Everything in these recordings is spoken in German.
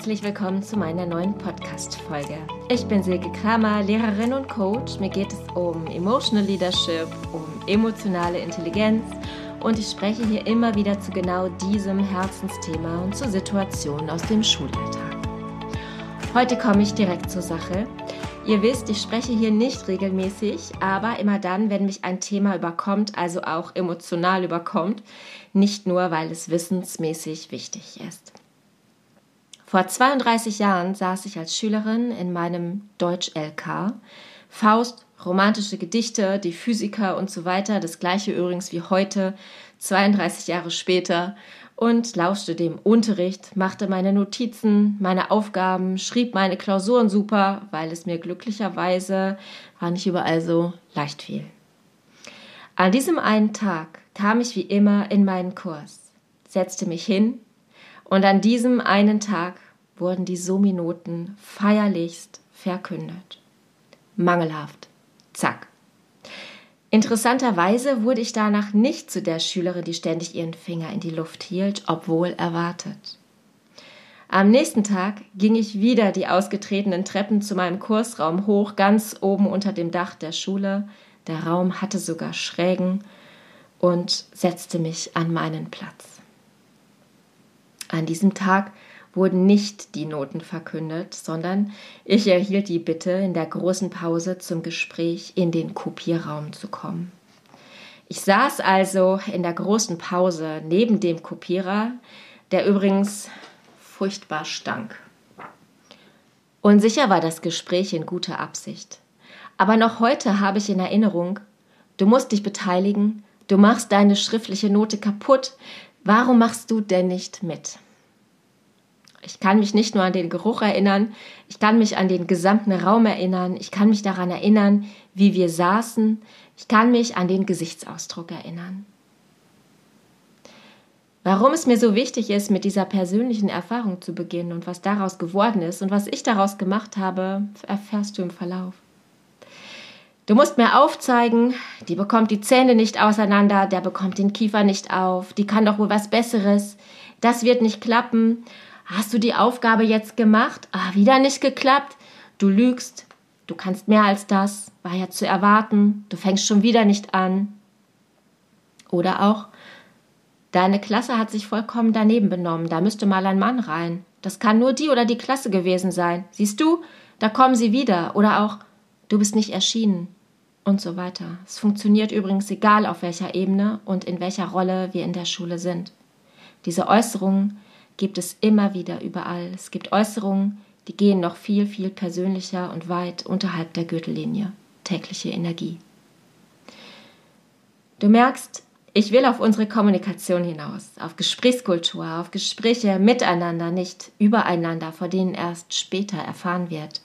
herzlich willkommen zu meiner neuen Podcast-Folge. Ich bin Silke Kramer, Lehrerin und Coach. Mir geht es um Emotional Leadership, um emotionale Intelligenz und ich spreche hier immer wieder zu genau diesem Herzensthema und zu Situationen aus dem Schulalltag. Heute komme ich direkt zur Sache. Ihr wisst, ich spreche hier nicht regelmäßig, aber immer dann, wenn mich ein Thema überkommt, also auch emotional überkommt, nicht nur, weil es wissensmäßig wichtig ist. Vor 32 Jahren saß ich als Schülerin in meinem Deutsch-LK. Faust, romantische Gedichte, die Physiker und so weiter, das gleiche übrigens wie heute, 32 Jahre später, und lauschte dem Unterricht, machte meine Notizen, meine Aufgaben, schrieb meine Klausuren super, weil es mir glücklicherweise war nicht überall so leicht fiel. An diesem einen Tag kam ich wie immer in meinen Kurs, setzte mich hin und an diesem einen Tag wurden die Sominoten feierlichst verkündet. Mangelhaft. Zack. Interessanterweise wurde ich danach nicht zu der Schülerin, die ständig ihren Finger in die Luft hielt, obwohl erwartet. Am nächsten Tag ging ich wieder die ausgetretenen Treppen zu meinem Kursraum hoch, ganz oben unter dem Dach der Schule. Der Raum hatte sogar Schrägen und setzte mich an meinen Platz. An diesem Tag wurden nicht die Noten verkündet, sondern ich erhielt die Bitte, in der großen Pause zum Gespräch in den Kopierraum zu kommen. Ich saß also in der großen Pause neben dem Kopierer, der übrigens furchtbar stank. Unsicher war das Gespräch in guter Absicht. Aber noch heute habe ich in Erinnerung, du musst dich beteiligen, du machst deine schriftliche Note kaputt, Warum machst du denn nicht mit? Ich kann mich nicht nur an den Geruch erinnern, ich kann mich an den gesamten Raum erinnern, ich kann mich daran erinnern, wie wir saßen, ich kann mich an den Gesichtsausdruck erinnern. Warum es mir so wichtig ist, mit dieser persönlichen Erfahrung zu beginnen und was daraus geworden ist und was ich daraus gemacht habe, erfährst du im Verlauf. Du musst mir aufzeigen, die bekommt die Zähne nicht auseinander, der bekommt den Kiefer nicht auf, die kann doch wohl was Besseres, das wird nicht klappen. Hast du die Aufgabe jetzt gemacht? Ah, wieder nicht geklappt? Du lügst, du kannst mehr als das, war ja zu erwarten, du fängst schon wieder nicht an. Oder auch, deine Klasse hat sich vollkommen daneben benommen, da müsste mal ein Mann rein. Das kann nur die oder die Klasse gewesen sein. Siehst du, da kommen sie wieder. Oder auch, du bist nicht erschienen und so weiter. Es funktioniert übrigens egal auf welcher Ebene und in welcher Rolle wir in der Schule sind. Diese Äußerungen gibt es immer wieder überall. Es gibt Äußerungen, die gehen noch viel, viel persönlicher und weit unterhalb der Gürtellinie. Tägliche Energie. Du merkst, ich will auf unsere Kommunikation hinaus, auf Gesprächskultur, auf Gespräche miteinander, nicht übereinander, vor denen erst später erfahren wird.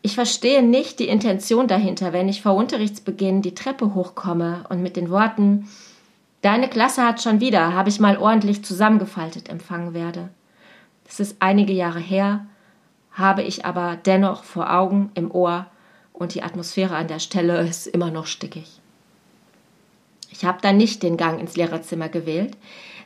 Ich verstehe nicht die Intention dahinter, wenn ich vor Unterrichtsbeginn die Treppe hochkomme und mit den Worten Deine Klasse hat schon wieder, habe ich mal ordentlich zusammengefaltet empfangen werde. Das ist einige Jahre her, habe ich aber dennoch vor Augen, im Ohr und die Atmosphäre an der Stelle ist immer noch stickig. Ich habe dann nicht den Gang ins Lehrerzimmer gewählt,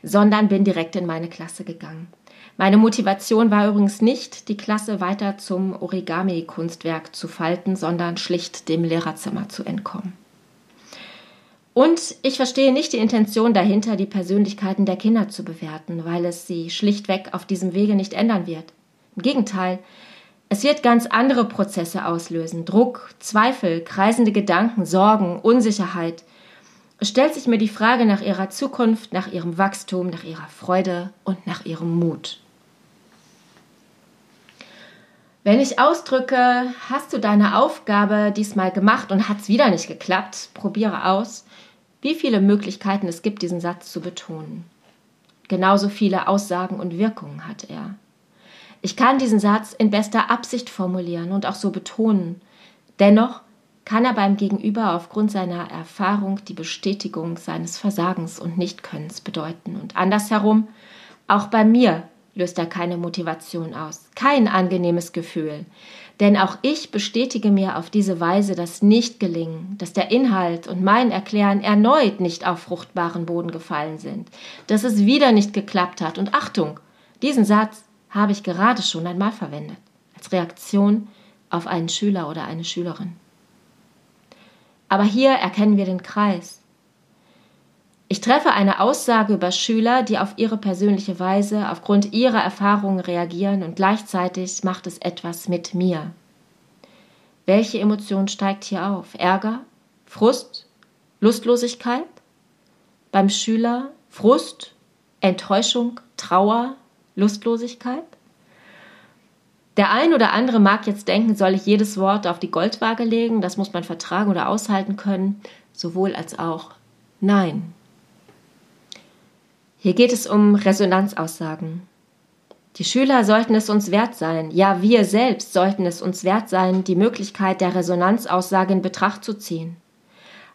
sondern bin direkt in meine Klasse gegangen. Meine Motivation war übrigens nicht, die Klasse weiter zum Origami-Kunstwerk zu falten, sondern schlicht dem Lehrerzimmer zu entkommen. Und ich verstehe nicht die Intention dahinter, die Persönlichkeiten der Kinder zu bewerten, weil es sie schlichtweg auf diesem Wege nicht ändern wird. Im Gegenteil, es wird ganz andere Prozesse auslösen. Druck, Zweifel, kreisende Gedanken, Sorgen, Unsicherheit. Es stellt sich mir die Frage nach ihrer Zukunft, nach ihrem Wachstum, nach ihrer Freude und nach ihrem Mut. Wenn ich ausdrücke, hast du deine Aufgabe diesmal gemacht und hat's wieder nicht geklappt, probiere aus, wie viele Möglichkeiten es gibt, diesen Satz zu betonen. Genauso viele Aussagen und Wirkungen hat er. Ich kann diesen Satz in bester Absicht formulieren und auch so betonen. Dennoch kann er beim Gegenüber aufgrund seiner Erfahrung die Bestätigung seines Versagens und Nichtkönnens bedeuten. Und andersherum, auch bei mir löst er keine Motivation aus, kein angenehmes Gefühl. Denn auch ich bestätige mir auf diese Weise das Nichtgelingen, dass der Inhalt und mein Erklären erneut nicht auf fruchtbaren Boden gefallen sind, dass es wieder nicht geklappt hat. Und Achtung, diesen Satz habe ich gerade schon einmal verwendet, als Reaktion auf einen Schüler oder eine Schülerin. Aber hier erkennen wir den Kreis. Ich treffe eine Aussage über Schüler, die auf ihre persönliche Weise aufgrund ihrer Erfahrungen reagieren und gleichzeitig macht es etwas mit mir. Welche Emotion steigt hier auf? Ärger? Frust? Lustlosigkeit? Beim Schüler Frust? Enttäuschung? Trauer? Lustlosigkeit? Der ein oder andere mag jetzt denken, soll ich jedes Wort auf die Goldwaage legen, das muss man vertragen oder aushalten können, sowohl als auch nein. Hier geht es um Resonanzaussagen. Die Schüler sollten es uns wert sein, ja wir selbst sollten es uns wert sein, die Möglichkeit der Resonanzaussage in Betracht zu ziehen.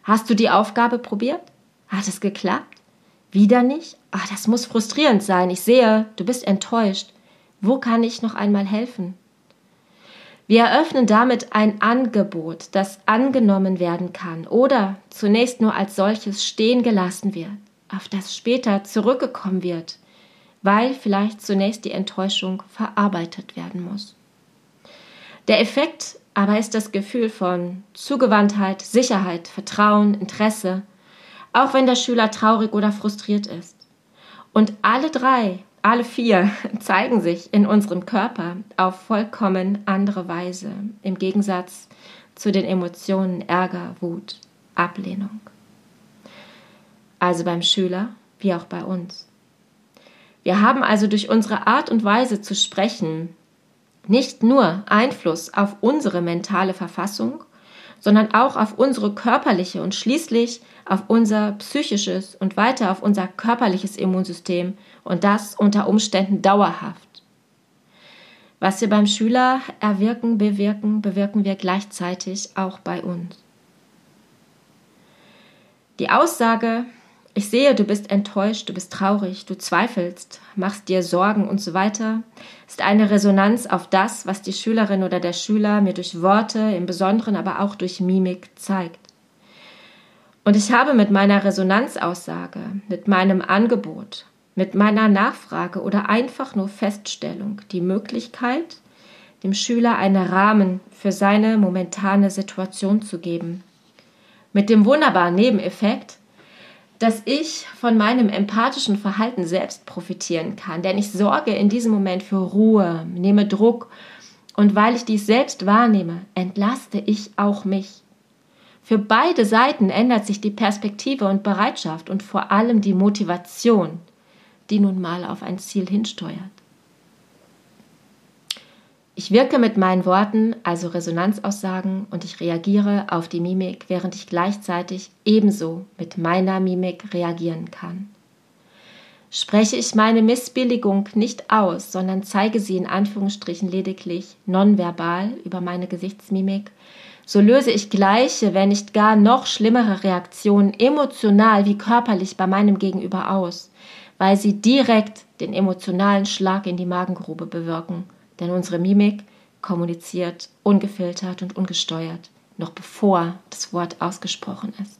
Hast du die Aufgabe probiert? Hat es geklappt? Wieder nicht? Ach, das muss frustrierend sein. Ich sehe, du bist enttäuscht. Wo kann ich noch einmal helfen? Wir eröffnen damit ein Angebot, das angenommen werden kann oder zunächst nur als solches stehen gelassen wird, auf das später zurückgekommen wird, weil vielleicht zunächst die Enttäuschung verarbeitet werden muss. Der Effekt aber ist das Gefühl von Zugewandtheit, Sicherheit, Vertrauen, Interesse, auch wenn der Schüler traurig oder frustriert ist. Und alle drei alle vier zeigen sich in unserem Körper auf vollkommen andere Weise, im Gegensatz zu den Emotionen Ärger, Wut, Ablehnung. Also beim Schüler wie auch bei uns. Wir haben also durch unsere Art und Weise zu sprechen nicht nur Einfluss auf unsere mentale Verfassung, sondern auch auf unsere körperliche und schließlich auf unser psychisches und weiter auf unser körperliches Immunsystem und das unter Umständen dauerhaft. Was wir beim Schüler erwirken, bewirken, bewirken wir gleichzeitig auch bei uns. Die Aussage, ich sehe, du bist enttäuscht, du bist traurig, du zweifelst, machst dir Sorgen und so weiter, ist eine Resonanz auf das, was die Schülerin oder der Schüler mir durch Worte, im Besonderen aber auch durch Mimik zeigt. Und ich habe mit meiner Resonanzaussage, mit meinem Angebot, mit meiner Nachfrage oder einfach nur Feststellung die Möglichkeit, dem Schüler einen Rahmen für seine momentane Situation zu geben. Mit dem wunderbaren Nebeneffekt, dass ich von meinem empathischen Verhalten selbst profitieren kann, denn ich sorge in diesem Moment für Ruhe, nehme Druck und weil ich dies selbst wahrnehme, entlaste ich auch mich. Für beide Seiten ändert sich die Perspektive und Bereitschaft und vor allem die Motivation, die nun mal auf ein Ziel hinsteuert. Ich wirke mit meinen Worten, also Resonanzaussagen, und ich reagiere auf die Mimik, während ich gleichzeitig ebenso mit meiner Mimik reagieren kann. Spreche ich meine Missbilligung nicht aus, sondern zeige sie in Anführungsstrichen lediglich nonverbal über meine Gesichtsmimik, so löse ich gleiche, wenn nicht gar noch schlimmere Reaktionen emotional wie körperlich bei meinem Gegenüber aus, weil sie direkt den emotionalen Schlag in die Magengrube bewirken denn unsere Mimik kommuniziert ungefiltert und ungesteuert, noch bevor das Wort ausgesprochen ist.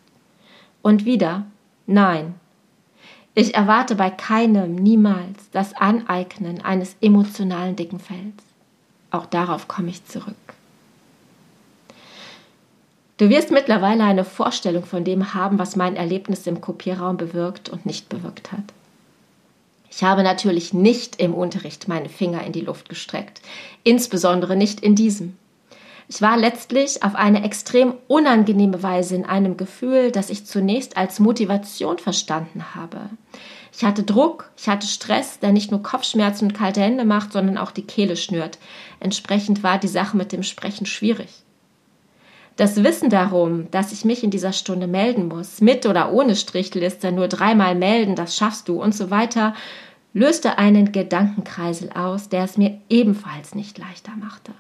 Und wieder, nein. Ich erwarte bei keinem niemals das Aneignen eines emotionalen dicken Fells. Auch darauf komme ich zurück. Du wirst mittlerweile eine Vorstellung von dem haben, was mein Erlebnis im Kopierraum bewirkt und nicht bewirkt hat. Ich habe natürlich nicht im Unterricht meine Finger in die Luft gestreckt, insbesondere nicht in diesem. Ich war letztlich auf eine extrem unangenehme Weise in einem Gefühl, das ich zunächst als Motivation verstanden habe. Ich hatte Druck, ich hatte Stress, der nicht nur Kopfschmerzen und kalte Hände macht, sondern auch die Kehle schnürt. Entsprechend war die Sache mit dem Sprechen schwierig. Das Wissen darum, dass ich mich in dieser Stunde melden muss, mit oder ohne Strichliste, nur dreimal melden, das schaffst du und so weiter, löste einen Gedankenkreisel aus, der es mir ebenfalls nicht leichter machte.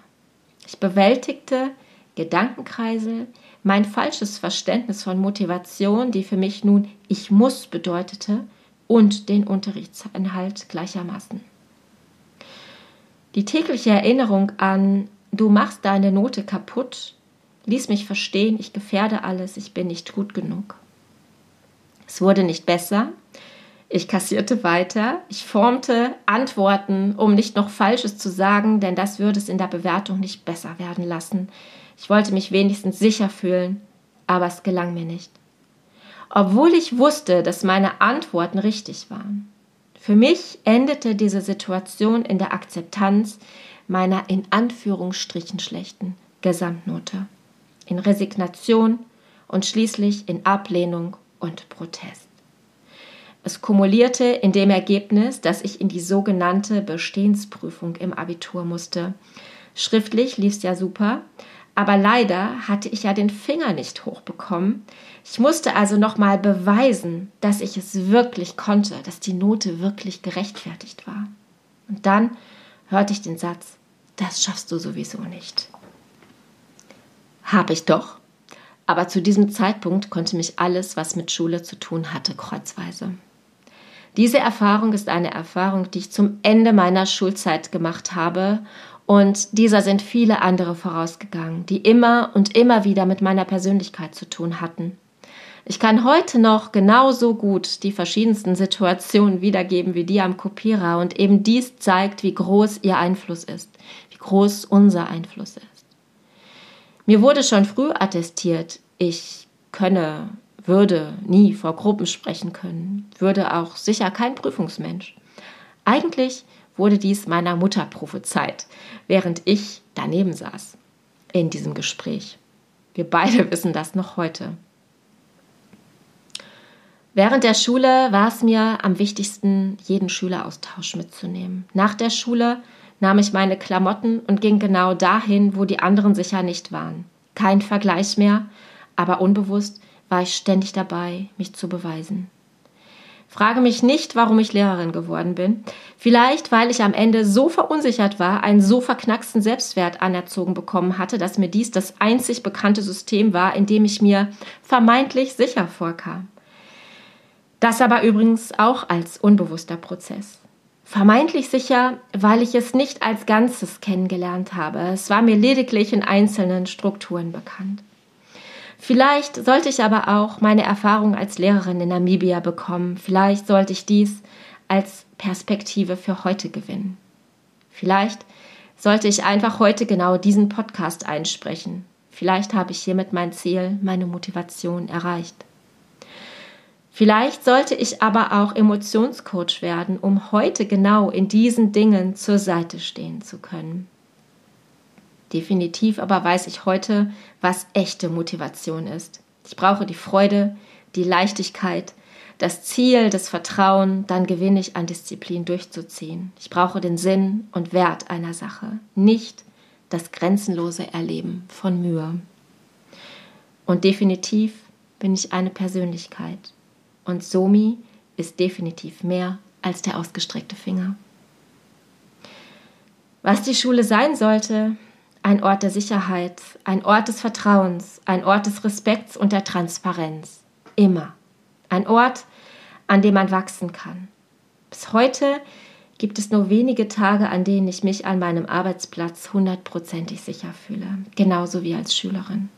Ich bewältigte Gedankenkreisel, mein falsches Verständnis von Motivation, die für mich nun ich muss bedeutete, und den Unterrichtsinhalt gleichermaßen. Die tägliche Erinnerung an du machst deine Note kaputt ließ mich verstehen, ich gefährde alles, ich bin nicht gut genug. Es wurde nicht besser, Ich kassierte weiter, ich formte Antworten, um nicht noch Falsches zu sagen, denn das würde es in der Bewertung nicht besser werden lassen. Ich wollte mich wenigstens sicher fühlen, aber es gelang mir nicht. Obwohl ich wusste, dass meine Antworten richtig waren. Für mich endete diese Situation in der Akzeptanz meiner in Anführungsstrichen schlechten Gesamtnote, in Resignation und schließlich in Ablehnung und Protest. Es kumulierte in dem Ergebnis, dass ich in die sogenannte Bestehensprüfung im Abitur musste. Schriftlich lief es ja super, aber leider hatte ich ja den Finger nicht hochbekommen. Ich musste also nochmal beweisen, dass ich es wirklich konnte, dass die Note wirklich gerechtfertigt war. Und dann hörte ich den Satz, das schaffst du sowieso nicht. Hab ich doch. Aber zu diesem Zeitpunkt konnte mich alles, was mit Schule zu tun hatte, kreuzweise. Diese Erfahrung ist eine Erfahrung, die ich zum Ende meiner Schulzeit gemacht habe und dieser sind viele andere vorausgegangen, die immer und immer wieder mit meiner Persönlichkeit zu tun hatten. Ich kann heute noch genauso gut die verschiedensten Situationen wiedergeben wie die am Kopierer und eben dies zeigt, wie groß ihr Einfluss ist, wie groß unser Einfluss ist. Mir wurde schon früh attestiert, ich könne würde nie vor Gruppen sprechen können, würde auch sicher kein Prüfungsmensch. Eigentlich wurde dies meiner Mutter prophezeit, während ich daneben saß in diesem Gespräch. Wir beide wissen das noch heute. Während der Schule war es mir am wichtigsten, jeden Schüleraustausch mitzunehmen. Nach der Schule nahm ich meine Klamotten und ging genau dahin, wo die anderen sicher nicht waren. Kein Vergleich mehr, aber unbewusst war ich ständig dabei, mich zu beweisen. Frage mich nicht, warum ich Lehrerin geworden bin. Vielleicht, weil ich am Ende so verunsichert war, einen so verknacksten Selbstwert anerzogen bekommen hatte, dass mir dies das einzig bekannte System war, in dem ich mir vermeintlich sicher vorkam. Das aber übrigens auch als unbewusster Prozess. Vermeintlich sicher, weil ich es nicht als Ganzes kennengelernt habe. Es war mir lediglich in einzelnen Strukturen bekannt. Vielleicht sollte ich aber auch meine Erfahrung als Lehrerin in Namibia bekommen. Vielleicht sollte ich dies als Perspektive für heute gewinnen. Vielleicht sollte ich einfach heute genau diesen Podcast einsprechen. Vielleicht habe ich hiermit mein Ziel, meine Motivation erreicht. Vielleicht sollte ich aber auch Emotionscoach werden, um heute genau in diesen Dingen zur Seite stehen zu können. Definitiv aber weiß ich heute, was echte Motivation ist. Ich brauche die Freude, die Leichtigkeit, das Ziel, das Vertrauen, dann gewinne ich an Disziplin durchzuziehen. Ich brauche den Sinn und Wert einer Sache, nicht das grenzenlose Erleben von Mühe. Und definitiv bin ich eine Persönlichkeit. Und Somi ist definitiv mehr als der ausgestreckte Finger. Was die Schule sein sollte, ein Ort der Sicherheit, ein Ort des Vertrauens, ein Ort des Respekts und der Transparenz. Immer. Ein Ort, an dem man wachsen kann. Bis heute gibt es nur wenige Tage, an denen ich mich an meinem Arbeitsplatz hundertprozentig sicher fühle, genauso wie als Schülerin.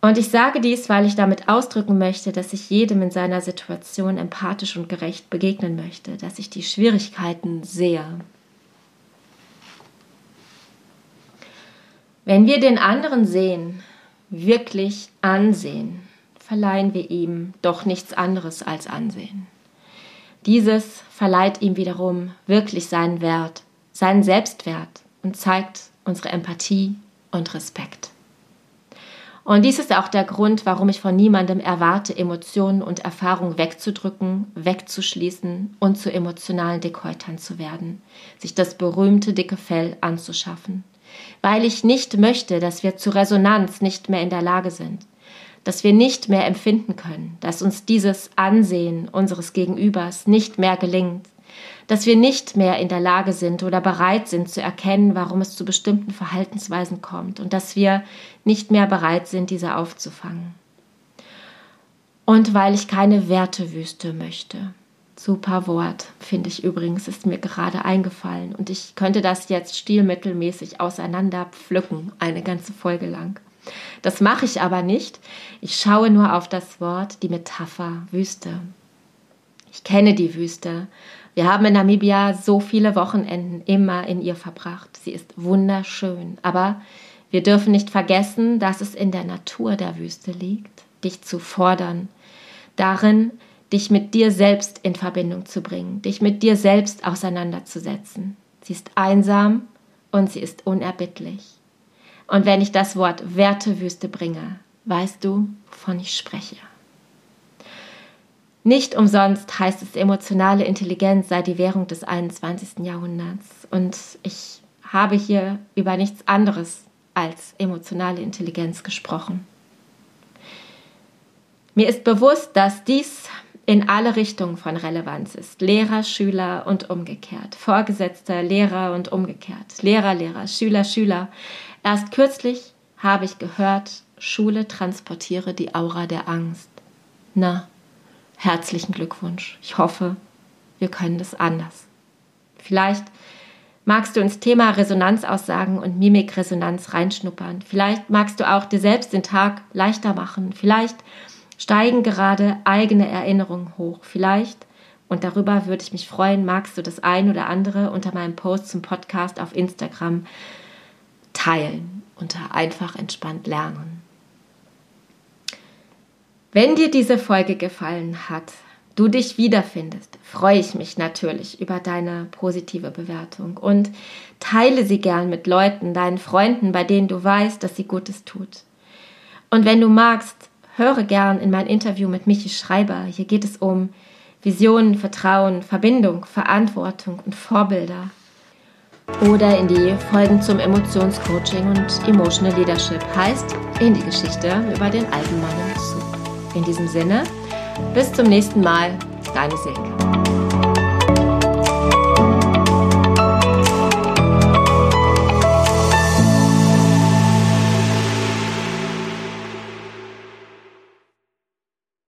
Und ich sage dies, weil ich damit ausdrücken möchte, dass ich jedem in seiner Situation empathisch und gerecht begegnen möchte, dass ich die Schwierigkeiten sehe, Wenn wir den anderen sehen, wirklich ansehen, verleihen wir ihm doch nichts anderes als Ansehen. Dieses verleiht ihm wiederum wirklich seinen Wert, seinen Selbstwert und zeigt unsere Empathie und Respekt. Und dies ist auch der Grund, warum ich von niemandem erwarte, Emotionen und Erfahrungen wegzudrücken, wegzuschließen und zu emotionalen Dekäutern zu werden, sich das berühmte dicke Fell anzuschaffen. Weil ich nicht möchte, dass wir zu Resonanz nicht mehr in der Lage sind, dass wir nicht mehr empfinden können, dass uns dieses Ansehen unseres Gegenübers nicht mehr gelingt, dass wir nicht mehr in der Lage sind oder bereit sind zu erkennen, warum es zu bestimmten Verhaltensweisen kommt und dass wir nicht mehr bereit sind, diese aufzufangen. Und weil ich keine Wertewüste möchte, Super Wort, finde ich übrigens, ist mir gerade eingefallen. Und ich könnte das jetzt stilmittelmäßig auseinander pflücken, eine ganze Folge lang. Das mache ich aber nicht. Ich schaue nur auf das Wort, die Metapher Wüste. Ich kenne die Wüste. Wir haben in Namibia so viele Wochenenden immer in ihr verbracht. Sie ist wunderschön, aber wir dürfen nicht vergessen, dass es in der Natur der Wüste liegt, dich zu fordern, darin, dich mit dir selbst in Verbindung zu bringen, dich mit dir selbst auseinanderzusetzen. Sie ist einsam und sie ist unerbittlich. Und wenn ich das Wort Wertewüste bringe, weißt du, wovon ich spreche. Nicht umsonst heißt es, emotionale Intelligenz sei die Währung des 21. Jahrhunderts. Und ich habe hier über nichts anderes als emotionale Intelligenz gesprochen. Mir ist bewusst, dass dies in alle Richtungen von Relevanz ist. Lehrer, Schüler und umgekehrt. Vorgesetzter, Lehrer und umgekehrt. Lehrer, Lehrer, Schüler, Schüler. Erst kürzlich habe ich gehört, Schule transportiere die Aura der Angst. Na, herzlichen Glückwunsch. Ich hoffe, wir können das anders. Vielleicht magst du ins Thema Resonanzaussagen und Mimikresonanz reinschnuppern. Vielleicht magst du auch dir selbst den Tag leichter machen. Vielleicht steigen gerade eigene Erinnerungen hoch. Vielleicht, und darüber würde ich mich freuen, magst du das ein oder andere unter meinem Post zum Podcast auf Instagram teilen, unter einfach entspannt lernen. Wenn dir diese Folge gefallen hat, du dich wiederfindest, freue ich mich natürlich über deine positive Bewertung und teile sie gern mit Leuten, deinen Freunden, bei denen du weißt, dass sie Gutes tut. Und wenn du magst, höre gern in mein Interview mit Michi Schreiber. Hier geht es um Visionen, Vertrauen, Verbindung, Verantwortung und Vorbilder. Oder in die Folgen zum Emotionscoaching und Emotional Leadership heißt in die Geschichte über den alten Mann im. In diesem Sinne, bis zum nächsten Mal, deine Silke.